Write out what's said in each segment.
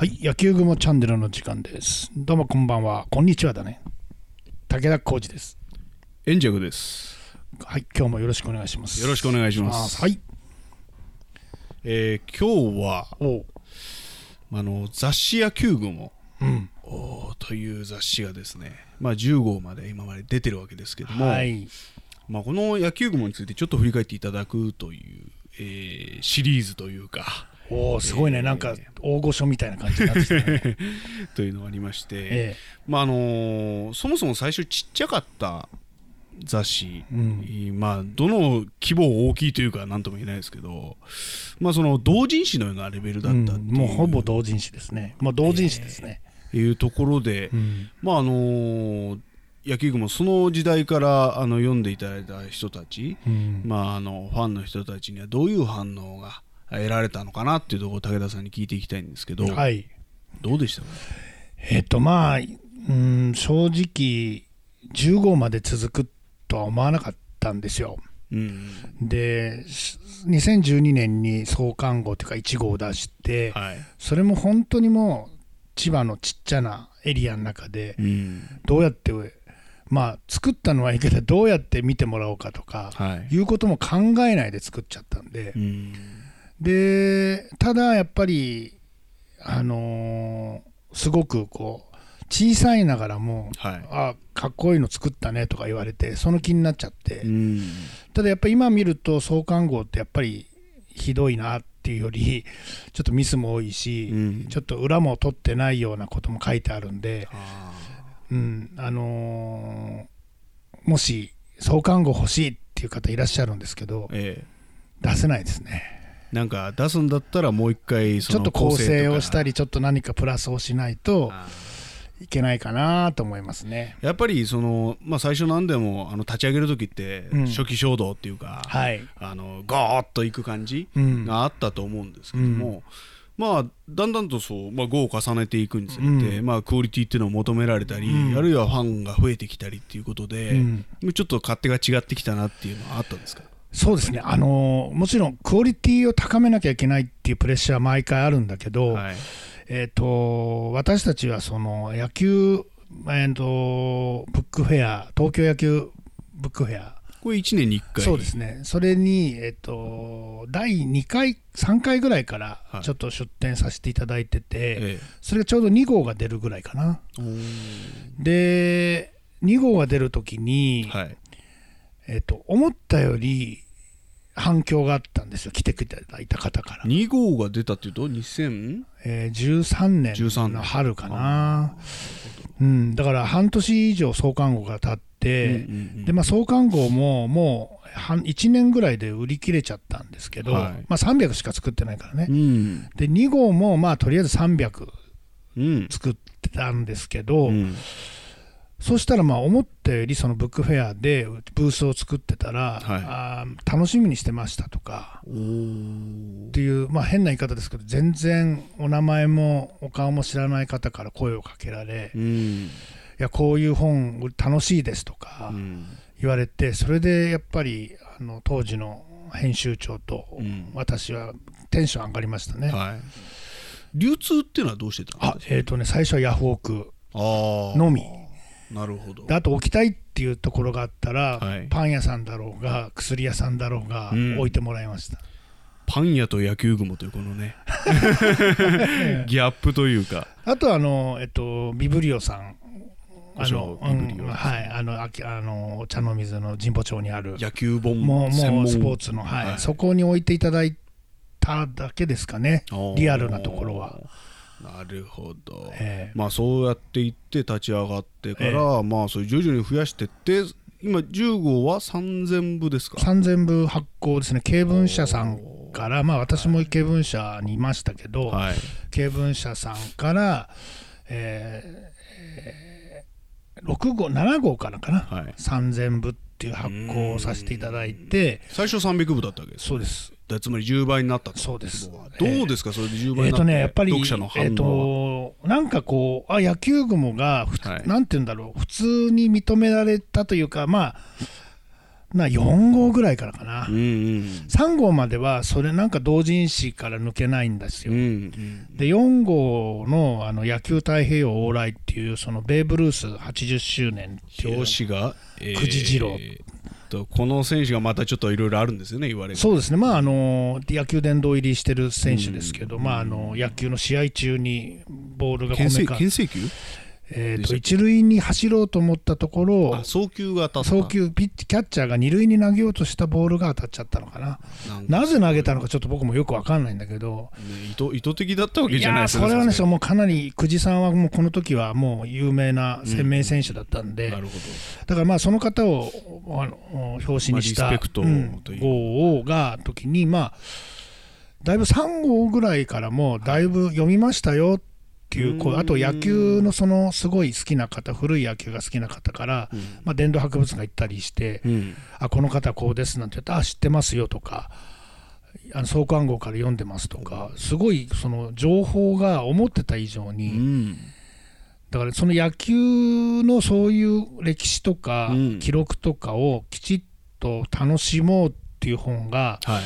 はい、野球雲チャンネルの時間です。どうもこんばんは、こんにちはだね。武田浩二です。円着です。はい、今日もよろしくお願いします。よろしくお願いします。はい。えー今日はあの雑誌野球雲うん。という雑誌がですね、まあ、10号まで今まで出てるわけですけども、はい。まあ、この野球雲についてちょっと振り返っていただくという、えーシリーズというかおお、すごいね、えー。なんか大御所みたいな感じになってきたね。というのがありまして、えまああのーそもそも最初ちっちゃかった雑誌、えうん。まあどの規模大きいというか何とも言えないですけど、まあ、その同人誌のようなレベルだったっう,、うん。もうほぼ同人誌ですね。もう同人誌ですね。いうところで、うん。まああのー野球雲その時代からあの読んでいただいた人たち、うん。まあ、あのファンの人たちにはどういう反応が得られたのかなっていうところを武田さんに聞いていきたいんですけど、はい。どうでしたか？えっ、と、まあ、うん、正直、10号まで続くとは思わなかったんですよ。うんで、し2012年に創刊号というか1号を出して、はい。それも本当にもう千葉のちっちゃなエリアの中でうん。どうやってまあ作ったのはいいけどどうやって見てもらおうかとかはい。いうことも考えないで作っちゃったんでうんでただやっぱりあのーすごくこう小さいながらもはい。あかっこいいの作ったねとか言われてその気になっちゃって。うん。ただやっぱり今見ると創刊号ってやっぱりひどいなっていうよりちょっとミスも多いし、うん。ちょっと裏も取ってないようなことも書いてあるんで、あうんあのーもし創刊号欲しいっていう方いらっしゃるんですけどーえ。出せないですね。えなんか出すんだったらもう一回そのちょっと構成をしたりりちょっと何かプラスをしないといけないかなと思いますね。やっぱりその、まあ、最初なんでもあの立ち上げる時ってうん。初期衝動っていうか、はい、あのゴーッといく感じうん。があったと思うんですけども、まあだんだんとそう、まあ、5を重ねていくにつれて、うん。まあ、クオリティっていうのを求められたり、うん。あるいはファンが増えてきたりっていうことで、うん。ちょっと勝手が違ってきたなっていうのはあったんですか？そうですね、あのーもちろんクオリティを高めなきゃいけないっていうプレッシャーは毎回あるんだけど、はい。えー、と私たちはその野球、えー、とブックフェア、東京野球ブックフェア、これ1年に1回。そうですね、それに、えー、と第2回、3回ぐらいからはい。ちょっと出展させていただいてて、えそれがちょうど2号が出るぐらいかな。で、2号が出るときに、はいえー、と思ったより反響があったんですよ、来ていただいた方から。2号が出たっていうと？2000えー13 13年の春かな、うん、だから半年以上創刊号が経って、うんうんうんでまあ、創刊号ももう半1年ぐらいで売り切れちゃったんですけど、はい。まあ、300しか作ってないからね、うん。で2号もまあとりあえず300うん。作ってたんですけど、うんそしたらまあ思ったよりそのブックフェアでブースを作ってたら、はい。あー楽しみにしてましたとかっていう、まあ、変な言い方ですけど全然お名前もお顔も知らない方から声をかけられ、いうん。やこういう本楽しいですとかうん。言われてそれでやっぱりあの当時の編集長とうん。私はテンション上がりましたね。はい。流通っていうのはどうしてたんあですかえーとね、最初はヤフオクのみなるほど。であと置きたいっていうところがあったら、はい。パン屋さんだろうが薬屋さんだろうがうん。置いてもらいました、パン屋と野球雲というこのね ギャップというか。あとあの、えっと、ビブリオさん。あの、おビブリオうん。はい。あのあきあのお茶の水の神保町にある野球本もうもうスポーツの、はい。はい。そこに置いていただいただけですかね、リアルなところは。なるほど、ええ。まあそうやっていって立ち上がってから、まあそういう徐々に増やしてって今10号は3000部ですか？3000部発行ですね、経文社さんから、まあ、私も経文社にいましたけど、はい。経文社さんから、えーえー6号、7号からかな、はい。3000部っていう発行をさせていただいて、最初300部だったわけですそうです、だつまり10倍になったと。そうです。どうですか？それで10倍えっとね、やっぱり、えっと、なんかこう、あ野球雲がはい。なんて言うんだろう、普通に認められたというか、まあ、な4号ぐらいからかな、うんうん。3号まではそれなんか同人誌から抜けないんですよ。うんうん。で4号のあの野球太平洋往来っていうそのベーブ・ルース80周年っていう表紙が、え久慈二郎とこの選手がまたちょっといろいろあるんですよね言われるそうですね、まあ、あの野球殿堂入りしてる選手ですけど、まあ、あの野球の試合中にボールがこめか牽制球？えーと一塁に走ろうと思ったところあ、送球が当たった。送球ピッチキャッチャーが二塁に投げようとしたボールが当たっちゃったのかな、なぜ投げたのかちょっと僕もよく分かんないんだけど、ね意図意図的だったわけじゃないですそれはね、もうかなり久慈さんはもうこの時はもう有名な鮮明選手だったんで、になるほだからまあその方をあの表紙にした、まあリスペクトうんという。号が時にまあだいぶ3号ぐらいからもだいぶ読みましたよっていうこうあと野球のそのすごい好きな方古い野球が好きな方から、ど、うん。まあ、殿堂博物館行ったりして、うん。あこの方こうですなんて言ったらあ知ってますよとかあの創刊号から読んでますとかすごいその情報が思ってた以上うに、ん。だからその野球のそういう歴史とかうん。記録とかをきちっと楽しもうっていう本がはい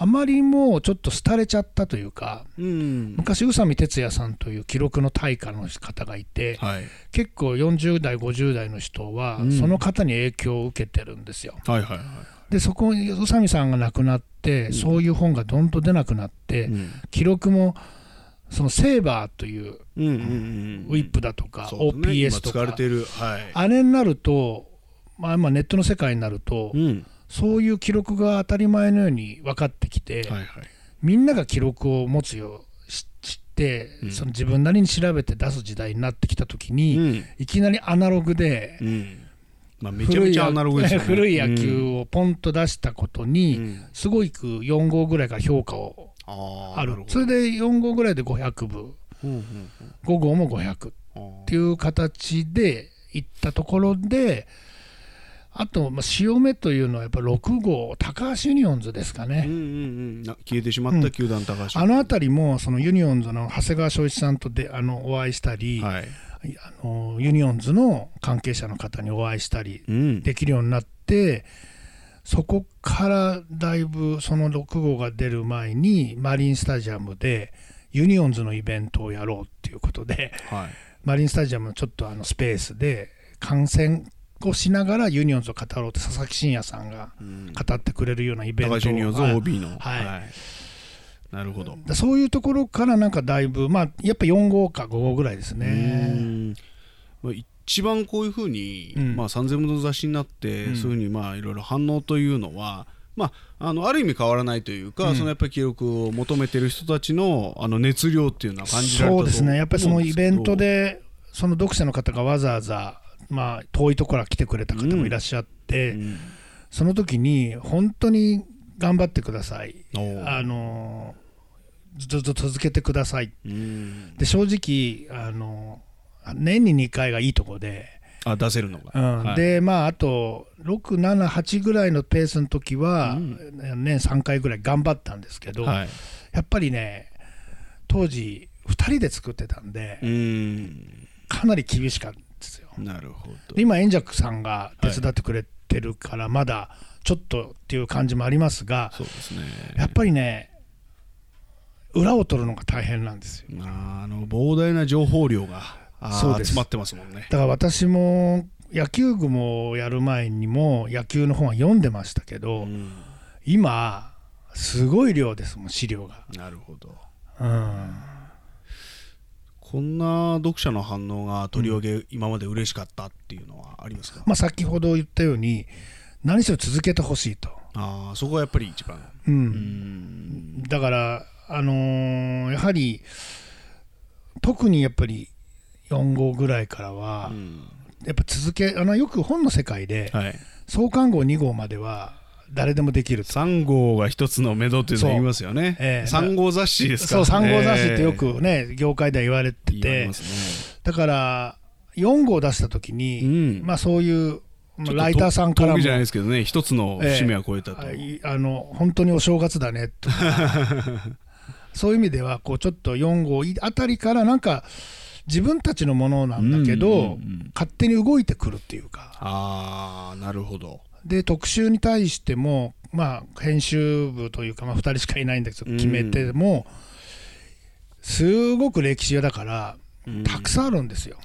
あまりもうちょっと廃れちゃったというかうん。昔宇佐美哲也さんという記録の大家の方がいてはい。結構40代50代の人はうん。その方に影響を受けてるんですよ。はいはいはい。でそこに宇佐美さんが亡くなってそういう本がどんと出なくなってうん。記録もそのセーバーというウィップだとか OPS 今とか。あれになると、まあ、今ネットの世界になると、うんそういう記録が当たり前のように分かってきて、はいはい。みんなが記録を持つようし知って、うん。その自分なりに調べて出す時代になってきた時に、うん。いきなりアナログで、うん。まあめちゃめちゃアナログですよね。古い野球をポンと出したことうに、ん。すごいく4号ぐらいから評価をある。それで4号ぐらいで500部。うんうん5号も500っうんていう形でいったところであと、まあ、潮目というのはやっぱ6号高橋ユニオンズですかね、うんうんうん。な消えてしまった球団高橋。あの辺りもそのユニオンズの長谷川晶一さんとであのお会いしたり、はい。あのユニオンズの関係者の方にお会いしたりうん。できるようになってそこからだいぶその6号が出る前にマリンスタジアムでユニオンズのイベントをやろうっていうことではい。マリンスタジアムのちょっとあのスペースで観戦をしながらユニオンズを語ろうって佐々木信也さんがうん。語ってくれるようなイベントを高橋ユニオンズはい。OB の。はい。なるほど。だそういうところからなんかだいぶまあやっぱ4号か5号ぐらいですうね。一番こういうふうに、うん。まあ、3000部の雑誌になって、うん。そういうふうにまあいろいろ反応というのは、まあ、あのある意味変わらないというか、うん。そのやっぱり記録を求めてる人たちのあの熱量っていうのは感じられたとそうですね。やっぱりそのイベントででその読者の方がわざわざまあ遠いところから来てくれた方もいらっしゃって、うん。その時に本当に頑張ってください。あのずっと続けてください。うん。で正直あの年に2回がいいところで、あ出せるのが、うん。はい。でまああと678ぐらいのペースの時は、うん。年3回ぐらい頑張ったんですけど、はい。やっぱりね当時2人で作ってたんで、うん。かなり厳しかったなるほど。で今円尺さんが手伝ってくれてるからまだちょっとっていう感じもありますがそうですね。やっぱりね裏を取るのが大変なんですよ。あの膨大な情報量が集まってますもんね。だから私も野球部もやる前にも野球の本は読んでましたけど、うん。今すごい量ですもん資料が、なるほど。うん、こんな読者の反応がとりわけ今まで嬉しかったっていうのはありますか、まあ先ほど言ったように何しろ続けてほしいと、ああそこがやっぱり一番。うん。うん。だからあのーやはり特にやっぱり4号ぐらいからは、うん。やっぱ続けあのよく本の世界ではい。創刊号2号までは誰でもできると。3号が一つの目処っていうのを言いますよね、ええ。3号雑誌ですかそう3号雑誌ってよえ。くね、業界では言われてて。え言われますだから4号出した時に、うん。まあそういう、ライターさんからも。峠じゃないですけどね一つの節目は超えたと、あいあの本当にお正月だねとか。そういう意味ではこうちょっと4号あたりからなんか自分たちのものなんだけど、うんうんうん勝手に動いてくるっていうか、ああなるほどで特集に対しても、まあ、編集部というか、まあ、2人しかいないんだけど決めても、すごく歴史屋だからうん。たくさんあるんですよ。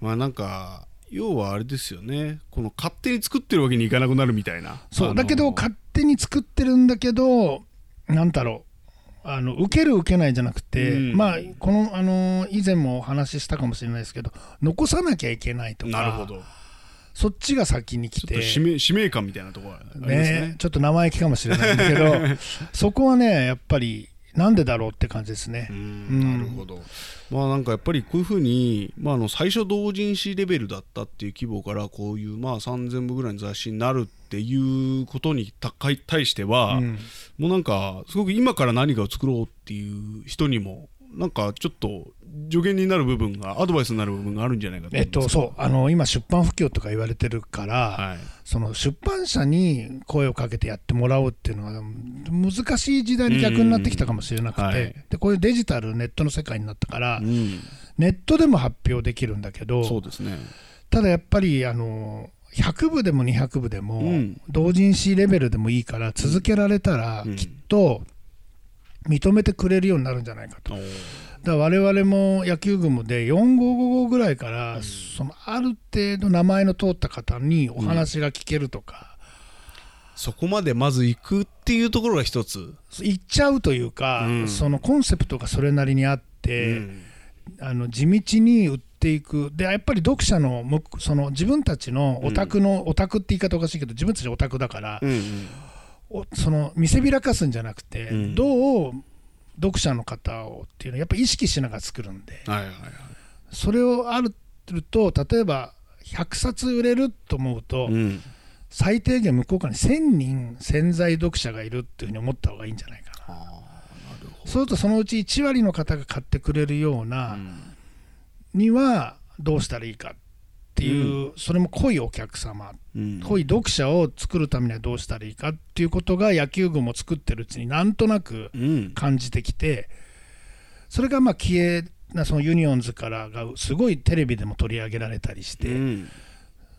まあなんか要はあれですよね。この勝手に作ってるわけにいかなくなるみたいな。そう。だけど勝手に作ってるんだけどなんだろう。あの受ける受けないじゃなくて、うん。まあこのあの以前もお話ししたかもしれないですけど残さなきゃいけないとか。なるほどそっちが先に来ちょってと使命使命感みたいなところがあね。ねちょっと生意気かもしれないんだけど そこはねやっぱりなんでだろうって感じですね。なるほど、まあなんかやっぱりこういうふうに、まあ、あの最初同人誌レベルだったっていう規模からこういうまあ3000部ぐらいの雑誌になるっていうことにた対しては、うん。もうなんかすごく今から何かを作ろうっていう人にもなんかちょっと助言になる部分がアドバイスになる部分があるんじゃないかとえっと、そう。あの今出版不況とか言われてるから、はい。その出版社に声をかけてやってもらおうっていうのは難しい時代に逆になってきたかもしれなくて、うんはい。でこういうデジタルネットの世界になったから、うん、ネットでも発表できるんだけそうどですね。ただやっぱりあの100部でも200部でも、うん。同人誌レベルでもいいから続けられたら、うん。きっと認めてくれるようになるんじゃないかと。だ我々も野球部で4555ぐらいから、そのある程度名前の通った方にお話が聞けるとか、そこまでまず行くっていうところが一つ、行っちゃうというか、うん。そのコンセプトがそれなりにあって、うん。あの地道に売っていく。でやっぱり読者のむその自分たちのオタクの、オタクって言い方おかしいけど自分たちオタクだから、うんうん。おその見せびらかすんじゃなくて、うん。どう読者の方をっていうのをやっぱり意識しながら作るんで。はいはいはい。それをあると例えば100冊売れると思うと、うん。最低限向こうからに1000人潜在読者がいるっていうふうに思った方がいいんじゃないかな。なそうするとそのうち1割の方が買ってくれるようどなうん。にはどうしたらいいかっていう、それも濃いお客様。うん。濃い読者を作るためにはどうしたらいいかっていうことが野球部も作ってるうちになんとなくうん。感じてきてそれがまあ消えなそのユニオンズからがすごいテレビでも取り上げられたりして、うん。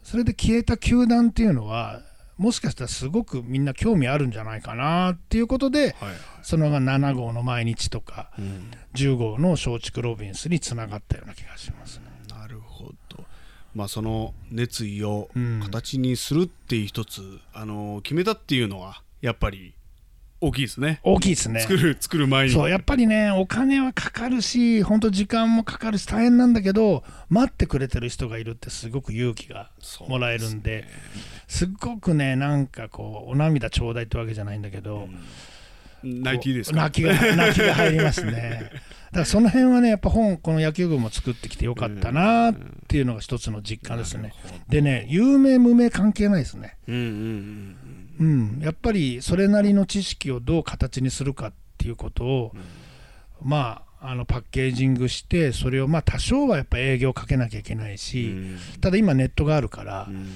それで消えた球団っていうのはもしかしたらすごくみんな興味あるんじゃないかなっていうことではいはい。その7号の毎日とかうん。10号の松竹ロビンスにつながったような気がしますね。まあその熱意をうん形にするっていう一つ、あの決めたっていうのはやっぱり大きいですね。大きいですね。作る作る前に。そうやっぱりねお金はかかるし本当時間もかかるし大変なんだけど待ってくれてる人がいるってすごく勇気がもらえるんですっごくねなんかこうお涙ちょうだいってわけじゃないんだけど、泣いていいですか？泣きが泣きが入りますね。だ からその辺はねやっぱ本この野球部も作ってきてよかったなっていうのが一つの実感ですね。でね有名無名関係ないですね。うんうんうん。うん。やっぱりそれなりの知識をどう形にするかっていうことを、まああのパッケージングしてそれをまあ多少はやっぱ営業かけなきゃいけないうんし、うん。ただ今ネットがあるから、うん。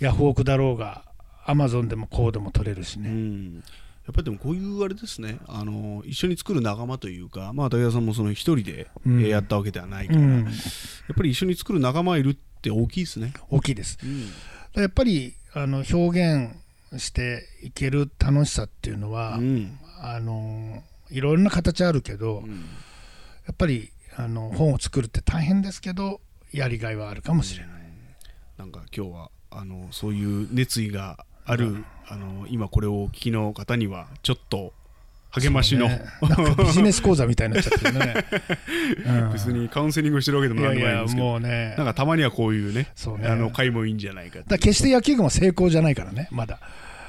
ヤフオクだろうがアマゾンでもコードも取れるしうね、んやっぱりでもこういうあれですね。あの一緒に作る仲間というかまあ武田さんもその一人で、やったわけではないかうら、やんっぱり一緒に作る仲間いるって大きいですね、大きいです。うん。やっぱりあの表現していける楽しさっていうのは、うん。あのいろんな形あるけど、うん。やっぱりあの本を作るって大変ですけどやりがいはあるかもしれない、なんか今日はあのそういう熱意がある、あの今これをお聞きの方にはちょっと励ましの、ね。ビジネス講座みたいになっちゃってるね、うん。別にカウンセリングしてるわけでもなんいんですけど。もうね。なんかたまにはこういうねね。あの回もいいんじゃないかだ決して野球部も成功じゃないからねまだ。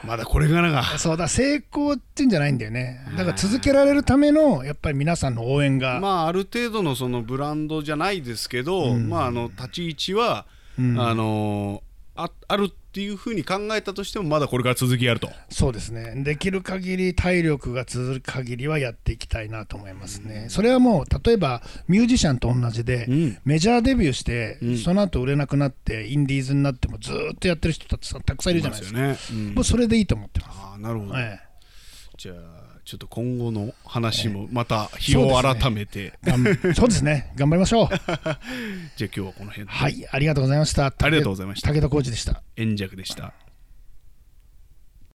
まだこれからがそうだ成功ってんじゃないんだよね。だから続けられるためのやっぱり皆さんの応援が、まあある程度のそのブランドじゃないですけど、うん。まああの立ち位置は、うん。あのああるっていうふうに考えたとしてもまだこれから続きあると。そうですね。できる限り体力が続く限りはやっていきたいなと思いますね、それはもう例えばミュージシャンと同じで、うん。メジャーデビューして、うん。その後売れなくなってインディーズになってもずーっとやってる人たちたくさんいるじゃないですか。よね、うん。もうそれでいいと思ってます、ああなるほど、え。じゃあちょっと今後の話もまた日を改めて、えがんそうですね。頑張りましょう。じゃあ今日はこの辺で。はいありがとうございました。ありがとうございました。武田浩二でした。円尺でした